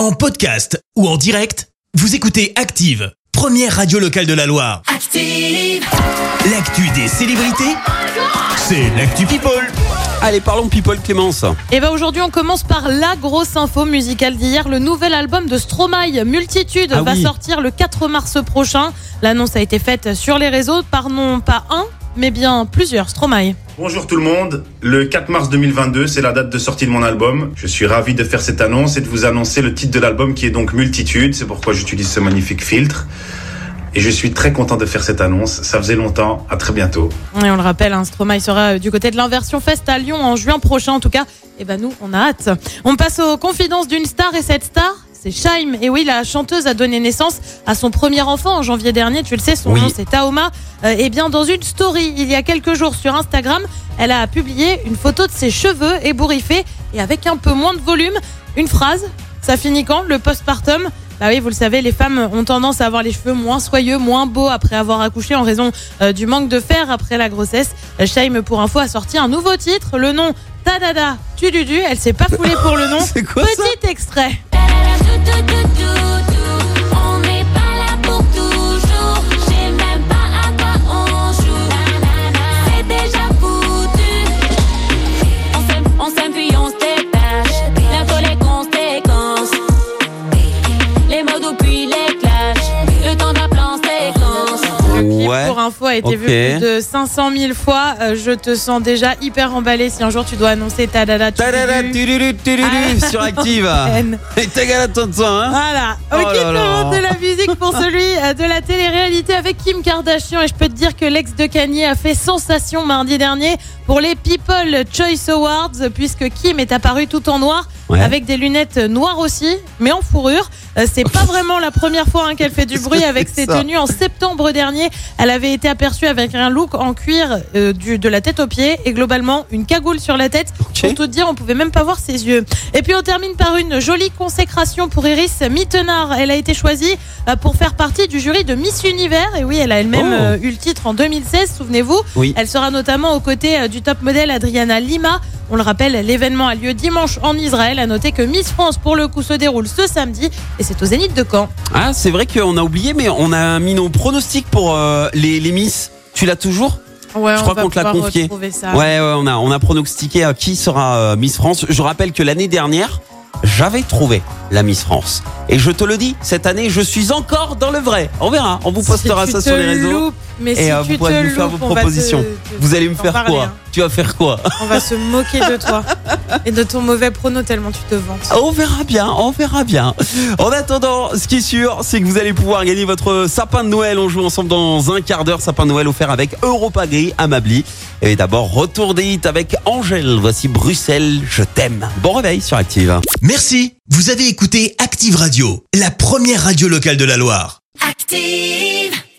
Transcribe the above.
En podcast ou en direct, vous écoutez Active, première radio locale de la Loire. Active. L'actu des célébrités, c'est l'actu People. Allez, parlons people Clémence. Et ben aujourd'hui, on commence par la grosse info musicale d'hier. Le nouvel album de Stromae, Multitude, Ah va oui. sortir le 4 mars prochain. L'annonce a été faite sur les réseaux par non pas un, mais bien plusieurs Stromae. Bonjour tout le monde, le 4 mars 2022, c'est la date de sortie de mon album. Je suis ravi de faire cette annonce et de vous annoncer le titre de l'album qui est donc Multitude, c'est pourquoi j'utilise ce magnifique filtre. Et je suis très content de faire cette annonce, ça faisait longtemps, à très bientôt. Et on le rappelle, hein, Stromae sera euh, du côté de l'Inversion Fest à Lyon en juin prochain. En tout cas, et ben nous, on a hâte. On passe aux confidences d'une star et cette star, c'est Shaim. Et oui, la chanteuse a donné naissance à son premier enfant en janvier dernier. Tu le sais, son Oui. nom c'est Taoma. Euh, et bien, dans une story, il y a quelques jours sur Instagram, elle a publié une photo de ses cheveux ébouriffés et avec un peu moins de volume. Une phrase, ça finit quand? Le postpartum? Bah oui, vous le savez, les femmes ont tendance à avoir les cheveux moins soyeux, moins beaux après avoir accouché en raison euh, du manque de fer après la grossesse. Euh, Shaim, pour info, a sorti un nouveau titre, le nom Tadada Tududu. Elle s'est pas foulée pour le nom. C'est quoi ça? Petit extrait. On info, a été ok. vu plus de 500 000 fois. Euh, je te sens déjà hyper emballé si un jour tu dois annoncer tuduru, tuduru, Ah. sur Active. Et ça, hein Voilà. Oh Ok, là. comment de la musique pour celui euh, de la télé-réalité avec Kim Kardashian. Et je peux te dire que l'ex de Kanye a fait sensation mardi dernier pour les People Choice Awards, puisque Kim est apparue tout en noir, Ouais. avec des lunettes noires aussi, mais en fourrure. Euh, C'est pas vraiment la première fois hein, qu'elle fait du bruit avec ses tenues. En septembre dernier, elle avait été aperçue avec un look en cuir euh, du, de la tête aux pieds et globalement une cagoule sur la tête. Pour tout dire, on pouvait même pas voir ses yeux. Et puis on termine par une jolie consécration pour Iris Mittenard. Elle a été choisie euh, pour faire partie du jury de Miss Univers. Et oui, elle a elle-même Oh. euh, eu le titre en 2016, souvenez-vous. Oui. Elle sera notamment aux côtés du top modèle Adriana Lima. On le rappelle, l'événement a lieu dimanche en Israël. À noter que Miss France, pour le coup, se déroule ce samedi et c'est au Zénith de Caen. Ah, c'est vrai qu'on a oublié, mais on a mis nos pronostics pour euh, les, les Miss. Tu l'as toujours Ouais, Je crois qu'on te l'a confié. Ça. Ouais, ouais, on a, on a pronostiqué à qui sera euh, Miss France. Je rappelle que l'année dernière, j'avais trouvé la Miss France. Et je te le dis, cette année, je suis encore dans le vrai. On verra, on vous postera Si ça sur les réseaux. loupes, mais Et si euh, tu vous pourrez te nous faire loupes, vos on va te- propositions. te- Vous allez me faire parler, quoi hein. Tu vas faire quoi On va se moquer de toi et de ton mauvais prono tellement tu te vantes. On verra bien, on verra bien. En attendant, ce qui est sûr, c'est que vous allez pouvoir gagner votre sapin de Noël. On joue ensemble dans un quart d'heure. Sapin de Noël offert avec Europa Gris à Mably. Et d'abord, retour des hits avec Angèle. Voici Bruxelles, je t'aime. Bon réveil sur Active. Merci, vous avez écouté Active Radio, la première radio locale de la Loire. Active.